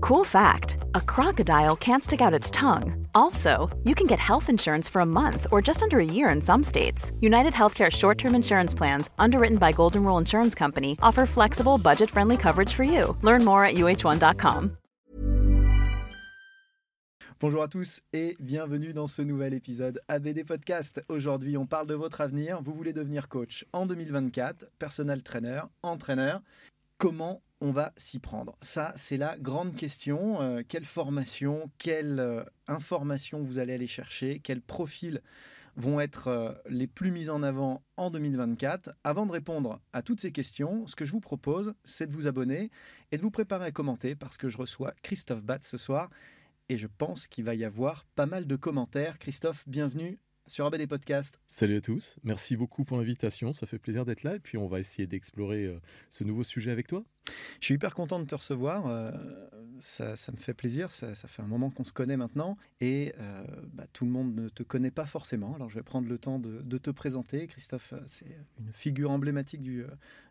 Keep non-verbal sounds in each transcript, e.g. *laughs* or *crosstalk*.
Cool fact a crocodile can't stick out its tongue. Also, you can get health insurance for a month or just under a year in some states. United Healthcare short term insurance plans, underwritten by Golden Rule Insurance Company, offer flexible, budget friendly coverage for you. Learn more at uh1.com. Bonjour à tous et bienvenue dans ce nouvel épisode ABD Podcast. Aujourd'hui, on parle de votre avenir. Vous voulez devenir coach en 2024, personal trainer, entraîneur. Comment on va s'y prendre Ça, c'est la grande question. Euh, quelle formation, quelle euh, information vous allez aller chercher Quels profils vont être euh, les plus mis en avant en 2024 Avant de répondre à toutes ces questions, ce que je vous propose, c'est de vous abonner et de vous préparer à commenter parce que je reçois Christophe Batt ce soir et je pense qu'il va y avoir pas mal de commentaires. Christophe, bienvenue sur ABD Podcast. Salut à tous, merci beaucoup pour l'invitation, ça fait plaisir d'être là et puis on va essayer d'explorer ce nouveau sujet avec toi. Je suis hyper content de te recevoir, euh, ça, me fait plaisir, ça, fait un moment qu'on se connaît maintenant et euh, bah, tout le monde ne te connaît pas forcément, alors je vais prendre le temps de, te présenter. Christophe, c'est une figure emblématique du,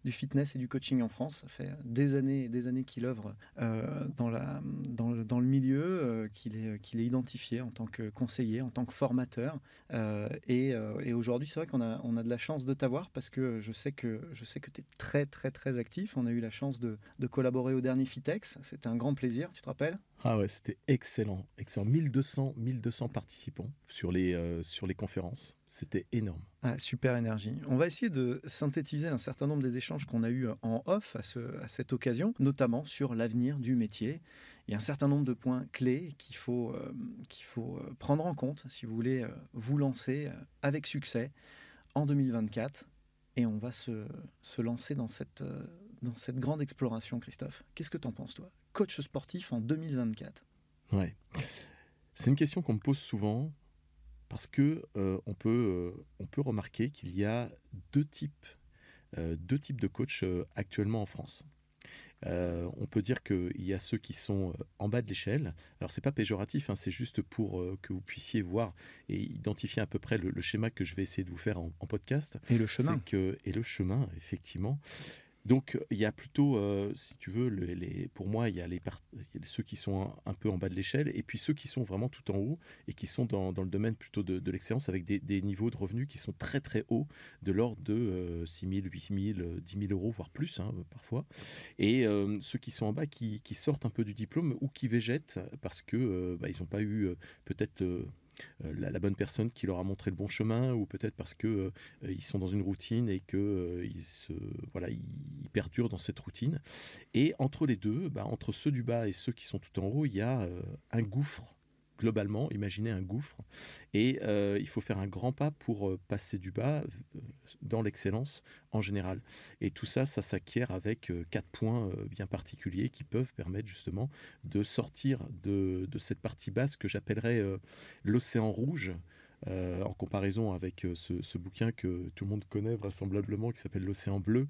fitness et du coaching en France, ça fait des années et des années qu'il œuvre dans, le, milieu, qu'il est, identifié en tant que conseiller, en tant que formateur. Euh, euh, et, aujourd'hui, c'est vrai qu'on a, de la chance de t'avoir parce que, je sais que tu es très, très, très actif. On a eu la chance de, de collaborer au dernier Fitex. C'était un grand plaisir, tu te rappelles? Ah ouais, c'était excellent. excellent. 1200, 1200 participants sur les, euh, sur les conférences. C'était énorme. Ah, super énergie. On va essayer de synthétiser un certain nombre des échanges qu'on a eus en off à, ce, à cette occasion, notamment sur l'avenir du métier il y a un certain nombre de points clés qu'il faut, euh, qu'il faut euh, prendre en compte si vous voulez euh, vous lancer avec succès en 2024. Et on va se, se lancer dans cette, dans cette grande exploration, Christophe. Qu'est-ce que tu en penses, toi? Coach sportif en 2024 Ouais. C'est une question qu'on me pose souvent parce que on, peut, on peut remarquer qu'il y a deux types, deux types de coachs actuellement en France. Euh, on peut dire qu'il y a ceux qui sont euh, en bas de l'échelle. Alors c'est pas péjoratif, hein, c'est juste pour euh, que vous puissiez voir et identifier à peu près le, schéma que je vais essayer de vous faire en, en podcast. Et le chemin. et le chemin, effectivement. Donc il y a plutôt, euh, si tu veux, pour moi, il y a, les ceux qui sont un, peu en bas de l'échelle et puis ceux qui sont vraiment tout en haut et qui sont dans, le domaine plutôt de, l'excellence avec des, niveaux de revenus qui sont très très hauts, de l'ordre de 6 000, 8 000, 10 000 euros, voire plus hein, parfois. Et euh, ceux qui sont en bas qui, sortent un peu du diplôme ou qui végètent parce que euh, bah, ils n'ont pas eu peut-être euh, la, bonne personne qui leur a montré le bon chemin, ou peut-être parce que euh, ils sont dans une routine et que euh, ils voilà, ils, perdurent dans cette routine. Et entre les deux, bah, entre ceux du bas et ceux qui sont tout en haut, il y a un gouffre globalement, imaginez un gouffre, et euh, il faut faire un grand pas pour euh, passer du bas euh, dans l'excellence en général. Et tout ça, ça s'acquiert avec quatre points bien particuliers qui peuvent permettre justement de sortir de, de cette partie basse que j'appellerais l'océan rouge, euh, en comparaison avec euh, ce, bouquin que tout le monde connaît vraisemblablement, qui s'appelle L'océan bleu,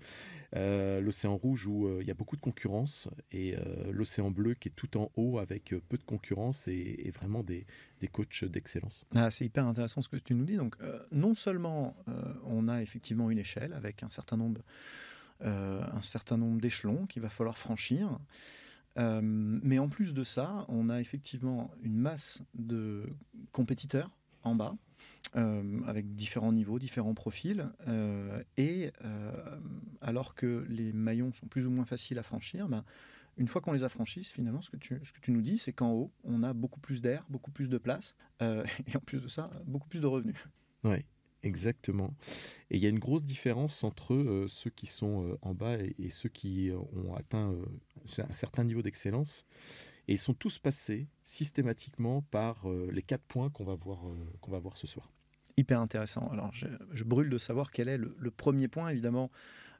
euh, l'océan rouge où il y a beaucoup de concurrence, et l'océan bleu qui est tout en haut avec peu de concurrence et, vraiment des, des coachs d'excellence. Ah, c'est hyper intéressant ce que tu nous dis. Donc, non seulement on a effectivement une échelle avec un certain nombre, un certain nombre d'échelons qu'il va falloir franchir. mais en plus de ça, on a effectivement une masse de compétiteurs en bas, euh, avec différents niveaux, différents profils. Euh, et euh, alors que les maillons sont plus ou moins faciles à franchir, ben, une fois qu'on les a franchis, finalement, ce que tu, ce que tu nous dis, c'est qu'en haut, on a beaucoup plus d'air, beaucoup plus de place, *laughs* et en plus de ça, beaucoup plus de revenus. Oui. Exactement. Et il y a une grosse différence entre ceux qui sont en bas et, ceux qui ont atteint un certain niveau d'excellence. Et ils sont tous passés systématiquement par les quatre points qu'on va, voir, qu'on va voir ce soir. Hyper intéressant. Alors, je, brûle de savoir quel est le, premier point. Évidemment,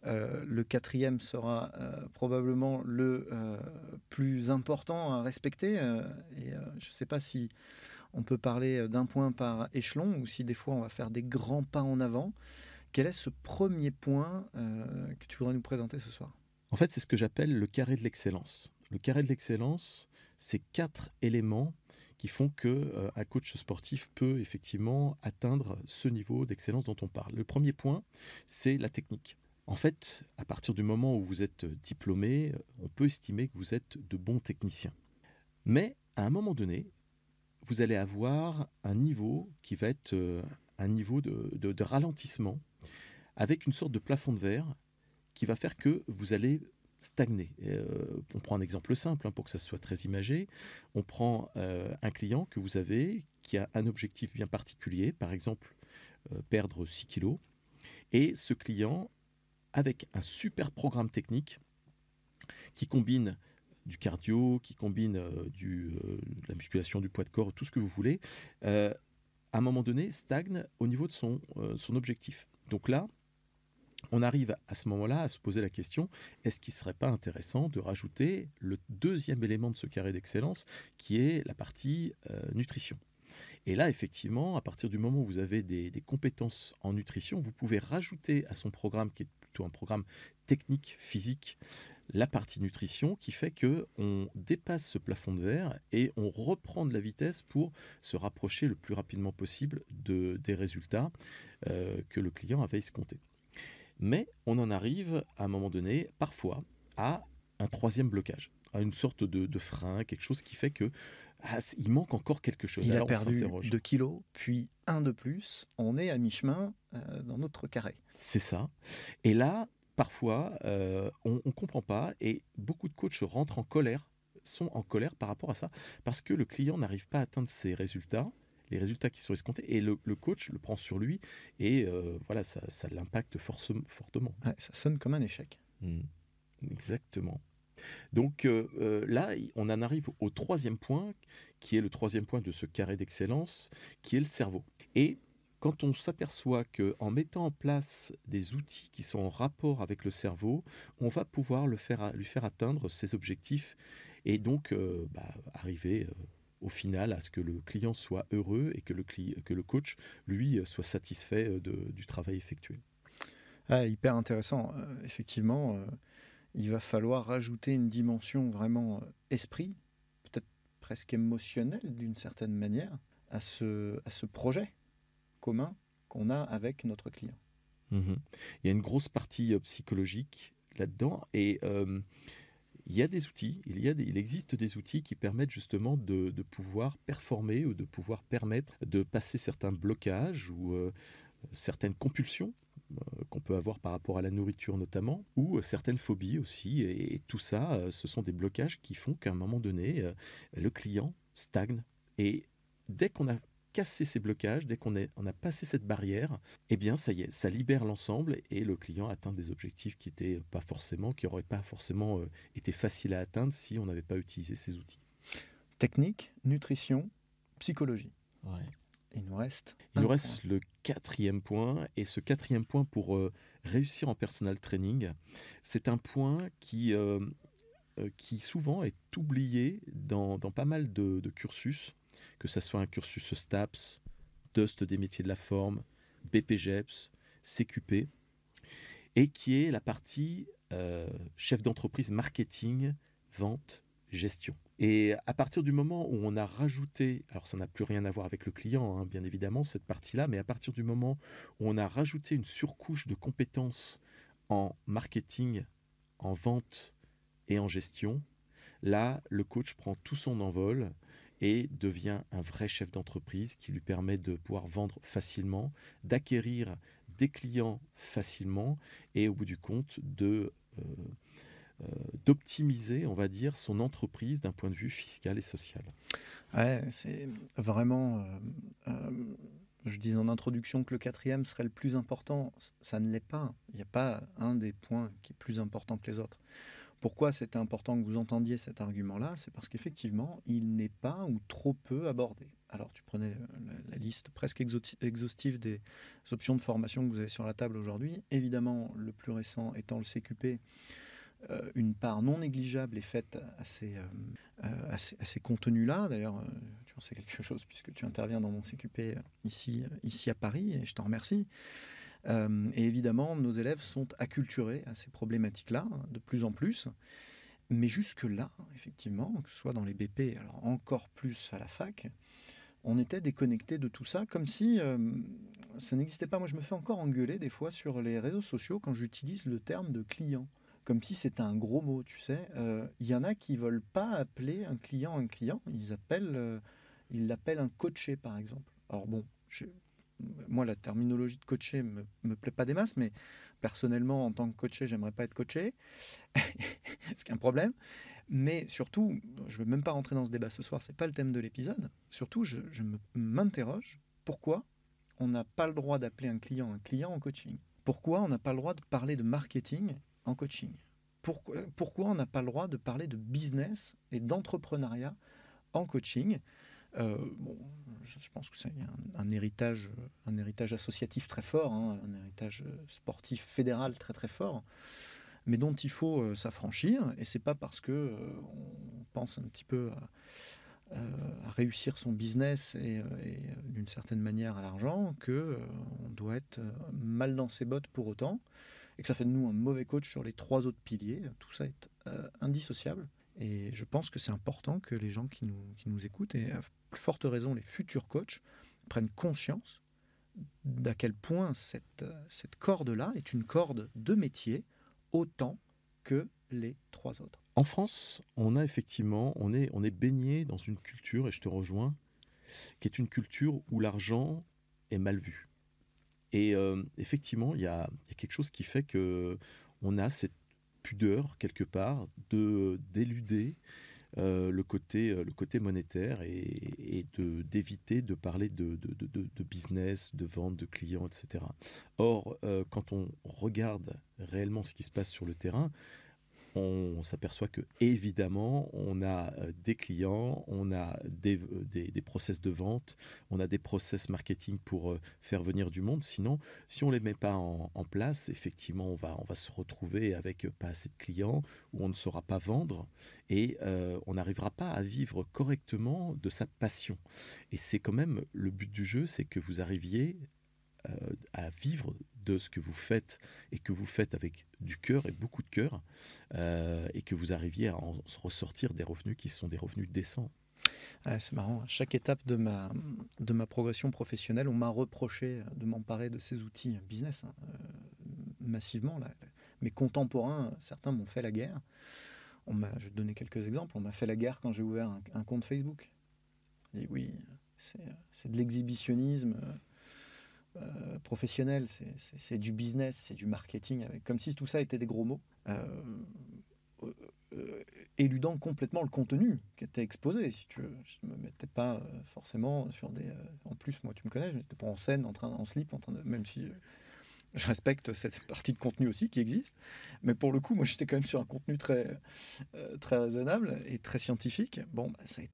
le quatrième sera probablement le plus important à respecter. et je ne sais pas si on peut parler euh, d'un point par échelon ou si des fois on va faire des grands pas en avant. Quel est ce premier point euh, que tu voudrais nous présenter ce soir? En fait, c'est ce que j'appelle le carré de l'excellence. Le carré de l'excellence, c'est quatre éléments qui font que euh, un coach sportif peut effectivement atteindre ce niveau d'excellence dont on parle. Le premier point, c'est la technique. En fait, à partir du moment où vous êtes diplômé, on peut estimer que vous êtes de bons techniciens. Mais à un moment donné, vous allez avoir un niveau qui va être euh, un niveau de, ralentissement avec une sorte de plafond de verre qui va faire que vous allez stagner. Euh, on prend un exemple simple hein, pour que ça soit très imagé. On prend euh, un client que vous avez qui a un objectif bien particulier, par exemple perdre 6 kilos. Et ce client, avec un super programme technique qui combine du cardio, qui combine euh, euh, la musculation, du poids de corps, tout ce que vous voulez, euh, à un moment donné, stagne au niveau de son objectif. Donc là, on arrive à ce moment-là à se poser la question, est-ce qu'il ne serait pas intéressant de rajouter le deuxième élément de ce carré d'excellence, qui est la partie nutrition? Et là, effectivement, à partir du moment où vous avez des, compétences en nutrition, vous pouvez rajouter à son programme, qui est plutôt un programme technique, physique, la partie nutrition qui fait que on dépasse ce plafond de verre et on reprend de la vitesse pour se rapprocher le plus rapidement possible de, des résultats euh, que le client avait escomptés. Mais on en arrive à un moment donné, parfois, à un troisième blocage, à une sorte de, frein, quelque chose qui fait que ah, il manque encore quelque chose. Il a perdu 2 kilos, puis un de plus. On est à mi-chemin euh, dans notre carré. C'est ça. Et là, parfois, euh, on ne comprend pas et beaucoup de coachs rentrent en colère, sont en colère par rapport à ça, parce que le client n'arrive pas à atteindre ses résultats, les résultats qui sont escomptés, et le, coach le prend sur lui, et euh, voilà, ça, l'impacte fortement. ça sonne comme un échec. Mmh. Exactement. Donc euh, là, on en arrive au troisième point, qui est le troisième point de ce carré d'excellence, qui est le cerveau. Et quand on s'aperçoit qu'en mettant en place des outils qui sont en rapport avec le cerveau, on va pouvoir le faire, lui faire atteindre ses objectifs et donc euh, bah, arriver euh, au final à ce que le client soit heureux et que le, que le coach, lui, soit satisfait euh, du travail effectué. Ah, hyper intéressant. effectivement, il va falloir rajouter une dimension vraiment esprit, peut-être presque émotionnelle d'une certaine manière, à ce, à ce projet commun qu'on a avec notre client. Mhm. Il y a une grosse partie euh, psychologique là-dedans et euh, il y a des outils, il, y a il existe des outils qui permettent justement de, pouvoir performer ou de pouvoir permettre de passer certains blocages ou euh, certaines compulsions qu'on peut avoir par rapport à la nourriture notamment, ou certaines phobies aussi. Et, tout ça, ce sont des blocages qui font qu'à un moment donné, le client stagne. Et dès qu'on a casser ces blocages, dès qu'on on a passé cette barrière, eh bien ça y est, ça libère l'ensemble et le client atteint des objectifs qui étaient pas forcément, qui n'auraient pas forcément euh, été faciles à atteindre si on n'avait pas utilisé ces outils. Technique, nutrition, psychologie. Il nous reste. Il nous reste le quatrième point et ce quatrième point pour euh, réussir en personal training, c'est un point qui euh, qui souvent est oublié dans, dans pas mal de, de cursus que ce soit un cursus STAPS, DUST des métiers de la forme, BPGEPS, CQP, et qui est la partie euh, chef d'entreprise marketing, vente, gestion. Et à partir du moment où on a rajouté, alors ça n'a plus rien à voir avec le client, hein, bien évidemment, cette partie-là, mais à partir du moment où on a rajouté une surcouche de compétences en marketing, en vente et en gestion, là, le coach prend tout son envol et devient un vrai chef d'entreprise qui lui permet de pouvoir vendre facilement, d'acquérir des clients facilement et au bout du compte de euh, euh, d'optimiser, on va dire, son entreprise d'un point de vue fiscal et social. Ouais, c'est vraiment euh, je disais en introduction que le quatrième serait le plus important. Ça ne l'est pas. Il n'y a pas un des points qui est plus important que les autres. Pourquoi c'était important que vous entendiez cet argument-là C'est parce qu'effectivement, il n'est pas ou trop peu abordé. Alors, tu prenais la, liste presque exhaustive des options de formation que vous avez sur la table aujourd'hui. Évidemment, le plus récent étant le CQP, euh, une part non négligeable est faite à ces, euh, euh, ces, contenus-là. D'ailleurs, tu en sais quelque chose puisque tu interviens dans mon CQP ici, ici à Paris, et je t'en remercie. Euh, et évidemment, nos élèves sont acculturés à ces problématiques-là de plus en plus. Mais jusque-là, effectivement, que ce soit dans les BP, alors encore plus à la fac, on était déconnecté de tout ça, comme si euh, ça n'existait pas. Moi, je me fais encore engueuler des fois sur les réseaux sociaux quand j'utilise le terme de client, comme si c'était un gros mot, tu sais. Euh, il y en a qui veulent pas appeler un client un client, ils ils l'appellent un coaché, par exemple. Alors bon, je, moi, la terminologie de coacher me, me plaît pas des masses, mais personnellement, en tant que coaché, j'aimerais pas être coaché, *laughs* ce qui est un problème. Mais surtout, je veux même pas rentrer dans ce débat ce soir, c'est pas le thème de l'épisode. Surtout, je, je m'interroge. Pourquoi on n'a pas le droit d'appeler un client un client en coaching? Pourquoi on n'a pas le droit de parler de marketing en coaching? Pourquoi, pourquoi on n'a pas le droit de parler de business et d'entrepreneuriat en coaching? Euh, bon, je pense que c'est un, héritage, un héritage associatif très fort, hein, un héritage sportif fédéral très très fort, mais dont il faut euh, s'affranchir. Et c'est pas parce que euh, on pense un petit peu à, réussir son business et, d'une certaine manière à l'argent que on doit être mal dans ses bottes pour autant, et que ça fait de nous un mauvais coach sur les trois autres piliers. Tout ça est indissociable. Et je pense que c'est important que les gens qui nous, qui nous écoutent, plus forte raison les futurs coachs, prennent conscience d'à quel point cette, cette corde-là est une corde de métier autant que les trois autres. En France, on a effectivement, on est, on est baigné dans une culture, et je te rejoins, qui est une culture où l'argent est mal vu. Et euh, effectivement, il y y a, quelque chose qui fait que on a cette pudeur quelque part de d'éluder euh, le, côté, euh, le côté monétaire et, de, d'éviter de parler de, de, de, business, de vente, de clients, etc. Or, euh, quand on regarde réellement ce qui se passe sur le terrain, on s'aperçoit que évidemment on a euh, des clients, on a des, euh, des, des, process de vente, on a des process marketing pour euh, faire venir du monde. Sinon, si on les met pas en, place, effectivement, on va, on va se retrouver avec pas assez de clients, où on ne saura pas vendre et on n'arrivera pas à vivre correctement de sa passion. Et c'est quand même le but du jeu, c'est que vous arriviez à vivre de ce que vous faites et que vous faites avec du cœur et beaucoup de cœur euh, et que vous arriviez à en ressortir des revenus qui sont des revenus décents. c'est marrant. À chaque étape de ma, de ma progression professionnelle, on m'a reproché de m'emparer de ces outils business hein, euh, massivement. Là. Mes contemporains, certains m'ont fait la guerre. On m'a, je vais donner quelques exemples. On m'a fait la guerre quand j'ai ouvert un, compte Facebook. On dit oui, c'est, c'est de l'exhibitionnisme. Euh, professionnel, c'est du business, c'est du marketing, comme si tout ça était des gros mots, euh, euh, éludant complètement le contenu qui était exposé. Si tu veux. Je ne me mettais pas forcément sur des. en plus, moi, tu me connais, je n'étais pas en scène, en, train, en slip, en train de, même si je respecte cette *laughs* partie de contenu aussi qui existe. Mais pour le coup, moi, j'étais quand même sur un contenu très, très raisonnable et très scientifique. Bon, bah, ça a été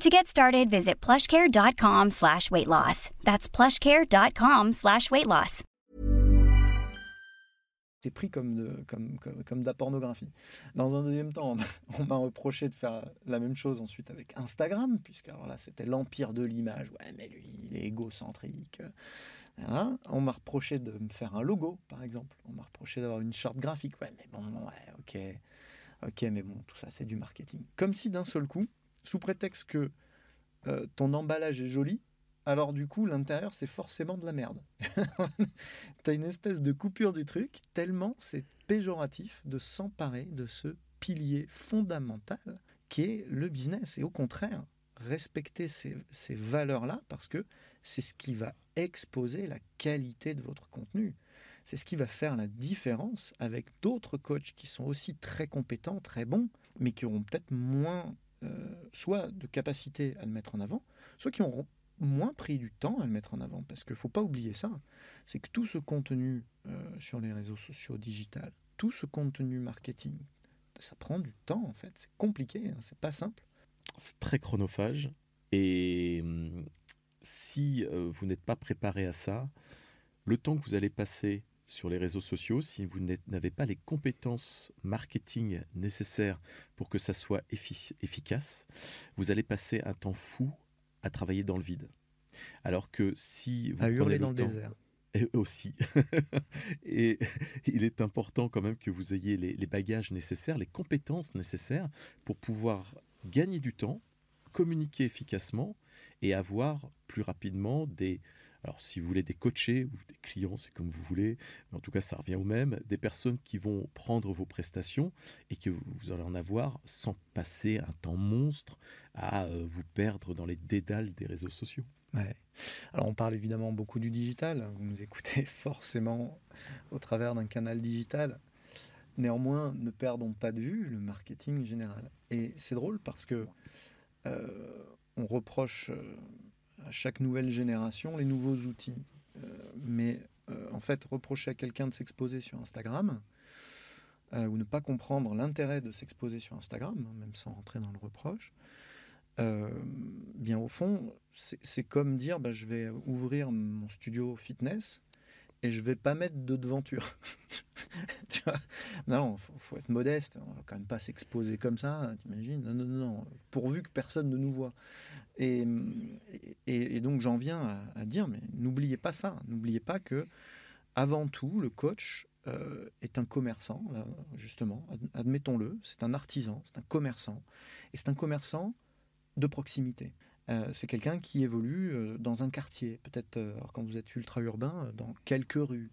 To get started, visit plushcare.com slash weight loss. That's plushcare.com slash weight loss. c'était pris comme de, comme, comme, de la pornographie. Dans un deuxième temps, on m'a reproché de faire la même chose ensuite avec Instagram, puisque alors là, c'était l'empire de l'image. Ouais, mais lui, il est égocentrique. On m'a reproché de me faire un logo, par exemple. On m'a reproché d'avoir une charte graphique. Ouais, mais bon, ouais, ok. Ok, mais bon, tout ça, c'est du marketing. Comme si d'un seul coup, sous prétexte que euh, ton emballage est joli, alors du coup, l'intérieur, c'est forcément de la merde. *laughs* tu as une espèce de coupure du truc, tellement c'est péjoratif de s'emparer de ce pilier fondamental qui est le business. Et au contraire, respecter ces, ces valeurs-là, parce que c'est ce qui va exposer la qualité de votre contenu. C'est ce qui va faire la différence avec d'autres coachs qui sont aussi très compétents, très bons, mais qui auront peut-être moins soit de capacité à le mettre en avant, soit qui auront moins pris du temps à le mettre en avant. Parce qu'il ne faut pas oublier ça, c'est que tout ce contenu euh, sur les réseaux sociaux digitales, tout ce contenu marketing, ça prend du temps en fait. C'est compliqué, hein, c'est pas simple. C'est très chronophage et hum, si euh, vous n'êtes pas préparé à ça, le temps que vous allez passer sur les réseaux sociaux, si vous n'avez pas les compétences marketing nécessaires pour que ça soit efficace, vous allez passer un temps fou à travailler dans le vide. Alors que si vous à hurler dans le désert. Et aussi. *laughs* et il est important quand même que vous ayez les bagages nécessaires, les compétences nécessaires pour pouvoir gagner du temps, communiquer efficacement et avoir plus rapidement des, alors si vous voulez des coachés ou des clients, c'est comme vous voulez, mais en tout cas ça revient au même, des personnes qui vont prendre vos prestations et que vous allez en avoir sans passer un temps monstre à euh, vous perdre dans les dédales des réseaux sociaux. Alors on parle évidemment beaucoup du digital, vous nous écoutez *laughs* forcément au travers d'un canal digital. Néanmoins, ne perdons pas de vue le marketing général. Et c'est drôle parce que euh, on reproche euh, chaque nouvelle génération les nouveaux outils. Euh, mais euh, en fait, reprocher à quelqu'un de s'exposer sur Instagram, ou ne pas comprendre l'intérêt de s'exposer sur Instagram, hein, même sans rentrer dans le reproche, bien au fond, c'est comme dire bah, je vais ouvrir mon studio fitness et je vais pas mettre de devanture. *laughs* tu vois? Non, faut, faut être modeste. On va quand même pas s'exposer comme ça. T'imagines? Non, non, non. Pourvu que personne ne nous voit. Et, et, donc j'en viens à, dire, mais n'oubliez pas ça. N'oubliez pas que avant tout, le coach euh, est un commerçant, justement. Admettons-le. C'est un artisan, c'est un commerçant, et c'est un commerçant de proximité. Euh, c'est quelqu'un qui évolue euh, dans un quartier, peut-être euh, quand vous êtes ultra urbain, dans quelques rues.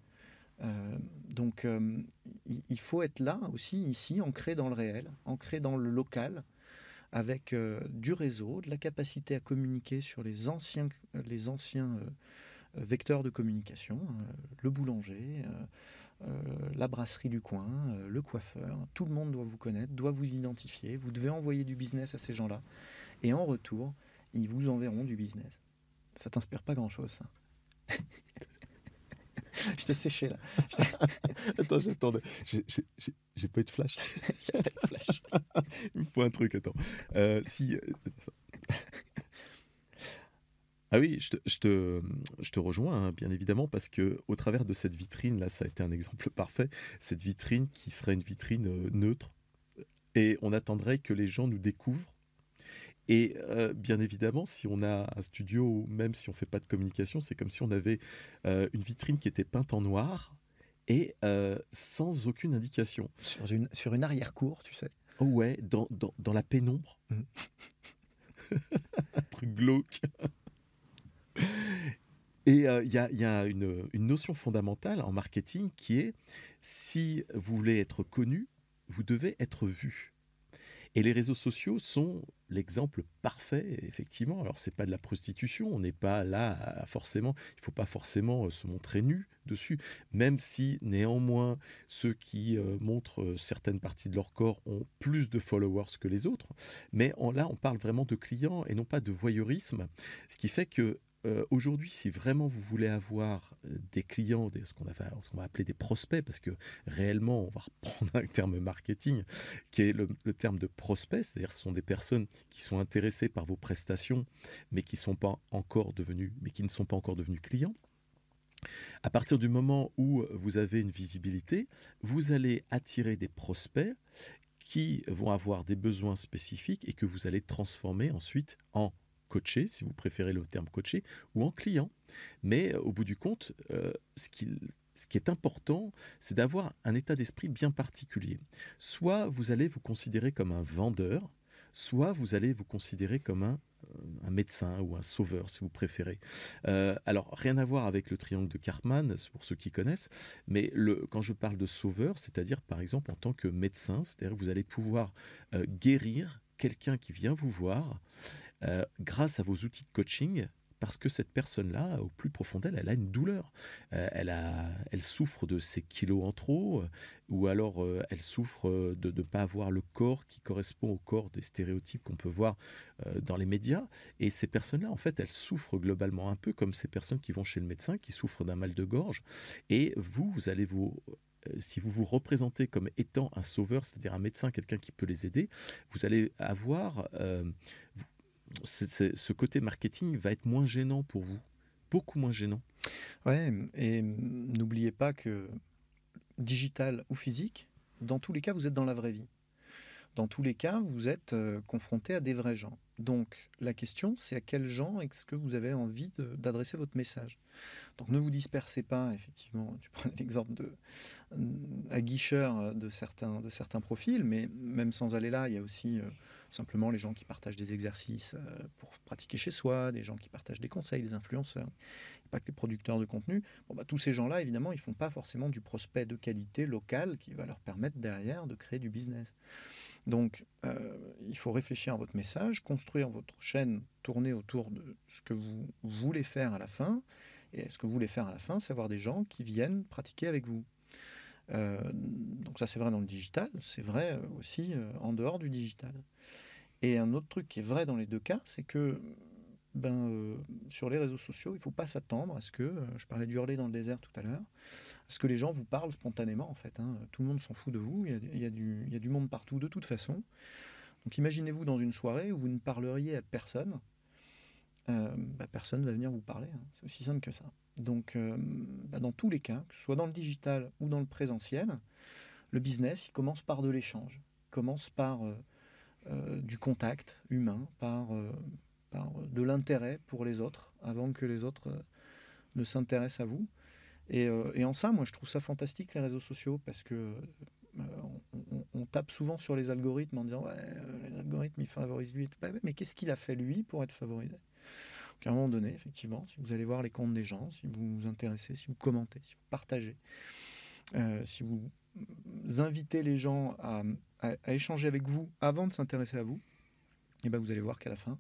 donc il faut être là aussi, ici, ancré dans le réel, ancré dans le local, avec du réseau, de la capacité à communiquer sur les anciens, les anciens vecteurs de communication, le boulanger. la brasserie du coin, le coiffeur, tout le monde doit vous connaître, doit vous identifier, vous devez envoyer du business à ces gens-là. Et en retour, ils vous enverront du business. Ça t'inspire pas grand-chose, ça. *laughs* je t'ai séché là. *laughs* attends, j'attendais. J'ai pas eu de flash. *laughs* Il a pas de flash. Il me faut un truc, attends. Euh, si. Euh, ah oui, je te, je te, je te rejoins, hein, bien évidemment, parce que au travers de cette vitrine, là, ça a été un exemple parfait. Cette vitrine qui serait une vitrine euh, neutre. Et on attendrait que les gens nous découvrent et euh, bien évidemment, si on a un studio, même si on ne fait pas de communication, c'est comme si on avait euh, une vitrine qui était peinte en noir et euh, sans aucune indication. Sur une, sur une arrière-cour, tu sais. Oh ouais, dans, dans, dans la pénombre. Mmh. *laughs* un truc glauque. Et il y a, y a une, une, notion fondamentale en marketing qui est si vous voulez être connu, vous devez être vu. Et les réseaux sociaux sont l'exemple parfait, effectivement. Alors, c'est pas de la prostitution, on n'est pas là forcément, il faut pas forcément euh, se montrer nu dessus, même si néanmoins ceux qui euh, montrent euh, certaines parties de leur corps ont plus de followers que les autres. Mais là, on parle vraiment de clients et non pas de voyeurisme, ce qui fait que euh, aujourd'hui, si vraiment vous voulez avoir euh, des clients, ce qu'on va, appeler des prospects, parce que réellement, on va reprendre *laughs* un terme marketing, qui est le, terme de prospect, c'est-à-dire ce sont des personnes qui sont intéressées par vos prestations, mais qui, ne sont pas encore devenus clients. À partir du moment où vous avez une visibilité, vous allez attirer des prospects qui vont avoir des besoins spécifiques et que vous allez transformer ensuite en coaché, si vous préférez le terme coaché, ou en client. Mais au bout du compte, euh, ce qui est important, c'est d'avoir un état d'esprit bien particulier. Soit vous allez vous considérer comme un vendeur, soit vous allez vous considérer comme un, euh, médecin ou un sauveur, si vous préférez. Euh, alors, rien à voir avec le triangle de Cartman, pour ceux qui connaissent, mais quand je parle de sauveur, c'est-à-dire par exemple en tant que médecin, c'est-à-dire vous allez pouvoir euh, guérir quelqu'un qui vient vous voir grâce à vos outils de coaching parce que cette personne-là, au plus profond d'elle, elle a une douleur. Euh, elle, a, elle souffre de ses kilos en trop, euh, ou alors euh, elle souffre de ne pas avoir le corps qui correspond au corps des stéréotypes qu'on peut voir dans les médias. Et ces personnes-là, en fait, elles souffrent globalement un peu comme ces personnes qui vont chez le médecin, qui souffrent d'un mal de gorge. Et vous, vous allez vous si vous vous représentez comme étant un sauveur, c'est-à-dire un médecin, quelqu'un qui peut les aider, vous allez avoir, ce côté marketing va être moins gênant pour vous, beaucoup moins gênant. Ouais, et n'oubliez pas que digital ou physique, dans tous les cas, vous êtes dans la vraie vie. Dans tous les cas, vous êtes euh, confronté à des vrais gens. Donc la question, c'est à quels gens est-ce que vous avez envie d'adresser votre message? Donc ne vous dispersez pas, effectivement, tu prends *laughs* l'exemple de à guicheur de certains, de certains profils, mais même sans aller là, il y a aussi euh, simplement les gens qui partagent des exercices euh, pour pratiquer chez soi, des gens qui partagent des conseils, des influenceurs, pas que les producteurs de contenu. Bon, bah, tous ces gens-là, évidemment, ils font pas forcément du prospect de qualité local qui va leur permettre derrière de créer du business. Donc, euh, il faut réfléchir à votre message, construire votre chaîne tournée autour de ce que vous voulez faire à la fin. Et ce que vous voulez faire à la fin, c'est avoir des gens qui viennent pratiquer avec vous. Euh, donc ça, c'est vrai dans le digital, c'est vrai aussi en dehors du digital. Et un autre truc qui est vrai dans les deux cas, c'est que ben, euh, sur les réseaux sociaux, il ne faut pas s'attendre à ce que, euh, je parlais du hurler dans le désert tout à l'heure, à ce que les gens vous parlent spontanément en fait. Hein. Tout le monde s'en fout de vous, il y, a, du, monde partout de toute façon. Donc imaginez-vous dans une soirée où vous ne parleriez à personne, euh, bah, personne ne va venir vous parler, hein. c'est aussi simple que ça. Donc bah, dans tous les cas, que ce soit dans le digital ou dans le présentiel, le business, commence par de l'échange, commence par euh, du contact humain, par, euh, de l'intérêt pour les autres, avant que les autres euh, ne s'intéressent à vous. Et, et, en ça, moi, je trouve ça fantastique, les réseaux sociaux, parce que on, tape souvent sur les algorithmes en disant ouais, les algorithmes, ils favorisent lui. Bah mais qu'est-ce qu'il a fait, lui, pour être favorisé? À un moment donné, effectivement, si vous allez voir les comptes des gens, si vous vous intéressez, si vous commentez, si vous partagez, si vous invitez les gens à, échanger avec vous avant de s'intéresser à vous, et ben vous allez voir qu'à la fin,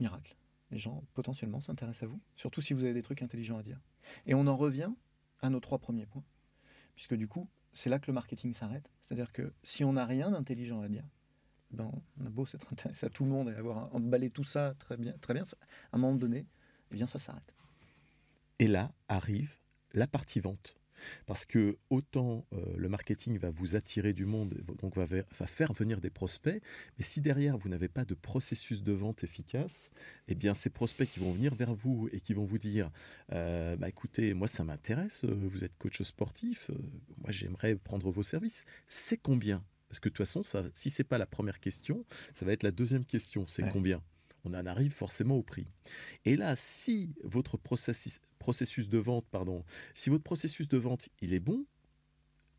miracle, les gens potentiellement s'intéressent à vous, surtout si vous avez des trucs intelligents à dire. Et on en revient à nos trois premiers points, puisque du coup, c'est là que le marketing s'arrête. C'est-à-dire que si on n'a rien d'intelligent à dire, on a beau s'être intéressé à tout le monde et avoir emballé tout ça très bien, très bien, à un moment donné, eh bien ça s'arrête. Et là arrive la partie vente. Parce que autant euh, le marketing va vous attirer du monde, donc va, faire venir des prospects, mais si derrière vous n'avez pas de processus de vente efficace, eh bien ces prospects qui vont venir vers vous et qui vont vous dire, euh, bah écoutez, moi ça m'intéresse, euh, vous êtes coach sportif, moi j'aimerais prendre vos services, c'est combien parce que de toute façon, ça, si c'est pas la première question, ça va être la deuxième question. C'est combien? On en arrive forcément au prix. Et là, si votre processus, processus de vente, pardon, si votre processus de vente il est bon,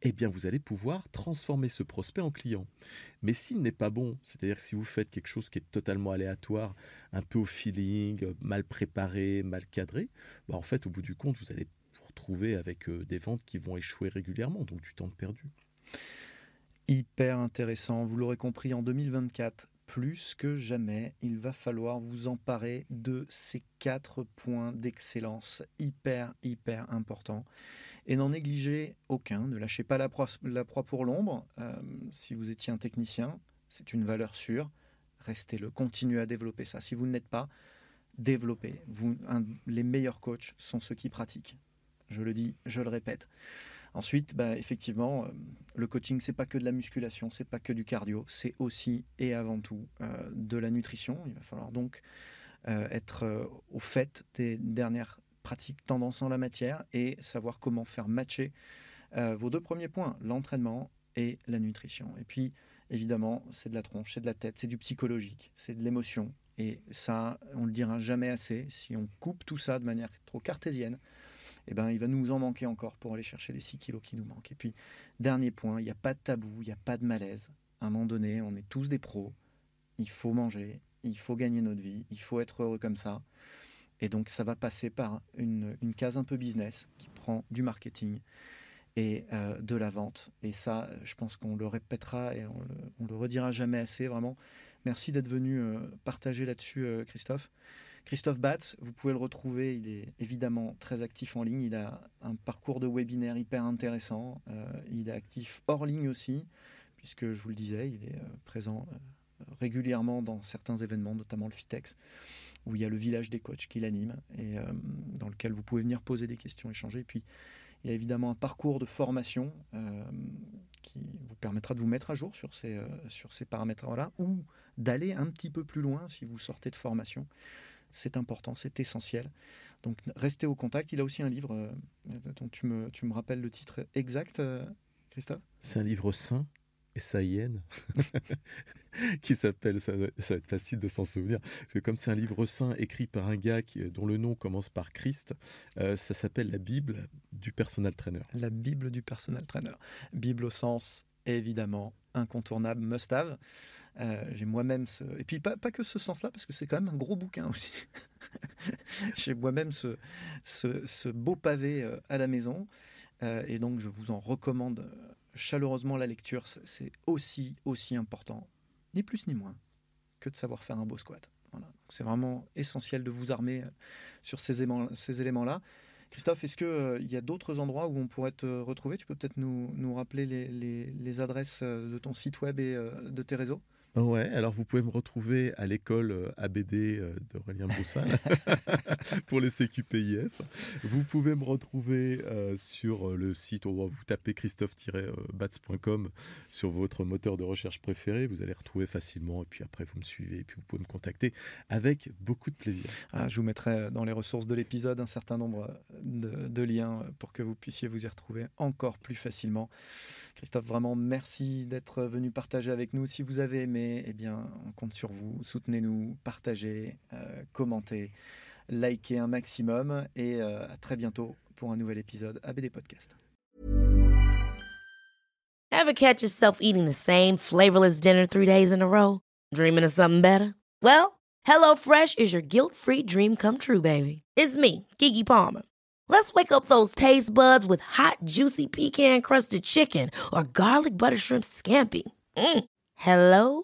eh bien vous allez pouvoir transformer ce prospect en client. Mais s'il n'est pas bon, c'est-à-dire que si vous faites quelque chose qui est totalement aléatoire, un peu au feeling, mal préparé, mal cadré, bah en fait au bout du compte vous allez vous retrouver avec euh, des ventes qui vont échouer régulièrement, donc du temps perdu. Hyper intéressant, vous l'aurez compris, en 2024, plus que jamais, il va falloir vous emparer de ces quatre points d'excellence hyper, hyper importants. Et n'en négligez aucun, ne lâchez pas la proie, pour l'ombre. Euh, si vous étiez un technicien, c'est une valeur sûre. Restez-le, continuez à développer ça. Si vous ne l'êtes pas, développez. Les meilleurs coachs sont ceux qui pratiquent. Je le dis, je le répète. Ensuite, bah, effectivement, euh, le coaching, c'est pas que de la musculation, c'est pas que du cardio, c'est aussi et avant tout euh, de la nutrition. Il va falloir donc euh, être au fait des dernières pratique tendance en la matière et savoir comment faire matcher vos deux premiers points, l'entraînement et la nutrition. Et puis, évidemment, c'est de la tronche, c'est de la tête, c'est du psychologique, c'est de l'émotion. Et ça, on le dira jamais assez. Si on coupe tout ça de manière trop cartésienne, eh ben, il va nous en manquer encore pour aller chercher les 6 kilos qui nous manquent. Et puis, dernier point, il n'y a pas de tabou, il n'y a pas de malaise. À un moment donné, on est tous des pros. Il faut manger, il faut gagner notre vie, il faut être heureux comme ça. Et donc, ça va passer par une, case un peu business qui prend du marketing et euh, de la vente. Et ça, je pense qu'on le répétera et on le, le redira jamais assez, vraiment. Merci d'être venu euh, partager là-dessus, euh, Christophe. Christophe Batz, vous pouvez le retrouver, il est évidemment très actif en ligne, il a un parcours de webinaire hyper intéressant, euh, il est actif hors ligne aussi, puisque je vous le disais, il est présent régulièrement dans certains événements, notamment le FITEX, où il y a le village des coachs qui l'anime et dans lequel vous pouvez venir poser des questions, échanger. Et puis, il y a évidemment un parcours de formation qui vous permettra de vous mettre à jour sur ces, sur ces paramètres-là, ou d'aller un petit peu plus loin si vous sortez de formation. C'est important, c'est essentiel. Donc restez au contact. Il a aussi un livre euh, dont tu me, tu me rappelles le titre exact, euh, Christophe? C'est un livre sain, S-A-I-N, *laughs* qui s'appelle, ça, va être facile de s'en souvenir, parce que comme c'est un livre saint écrit par un gars qui, dont le nom commence par Christ, euh, ça s'appelle la Bible du personal trainer. La Bible du personal trainer. Bible au sens évidemment incontournable, must-have. Euh, j'ai moi-même ce... Et puis pas, pas que ce sens-là, parce que c'est quand même un gros bouquin aussi. *laughs* j'ai moi-même ce, ce, beau pavé euh, à la maison. Euh, et donc je vous en recommande chaleureusement la lecture. C'est aussi, aussi important, ni plus ni moins, que de savoir faire un beau squat. Voilà. C'est vraiment essentiel de vous armer sur ces, ces éléments-là. Christophe, est-ce qu'il euh, y a d'autres endroits où on pourrait te retrouver? Tu peux peut-être nous, rappeler les, adresses de ton site web et de tes réseaux? Ouais, alors vous pouvez me retrouver à l'école euh, ABD euh, d'Aurélien Broussal *laughs* pour les CQPIF. Vous pouvez me retrouver euh, sur le site, où vous tapez christophe-bats.com sur votre moteur de recherche préféré, vous allez retrouver facilement et puis après vous me suivez et puis vous pouvez me contacter avec beaucoup de plaisir. Ah, je vous mettrai dans les ressources de l'épisode un certain nombre de, de liens pour que vous puissiez vous y retrouver encore plus facilement. Christophe, vraiment merci d'être venu partager avec nous. Si vous avez aimé eh bien, on compte sur vous. Soutenez-nous, partagez, euh, commentez, likez un maximum et euh, à très bientôt pour un nouvel épisode ABD Podcast. Ever catch yourself eating the same flavorless dinner three days in a row? Dreaming of something better? Well, HelloFresh is your guilt-free dream come true, baby. It's me, Kiki Palmer. Let's wake up those taste buds with hot, juicy pecan-crusted chicken or garlic butter shrimp scampi. Mm. Hello?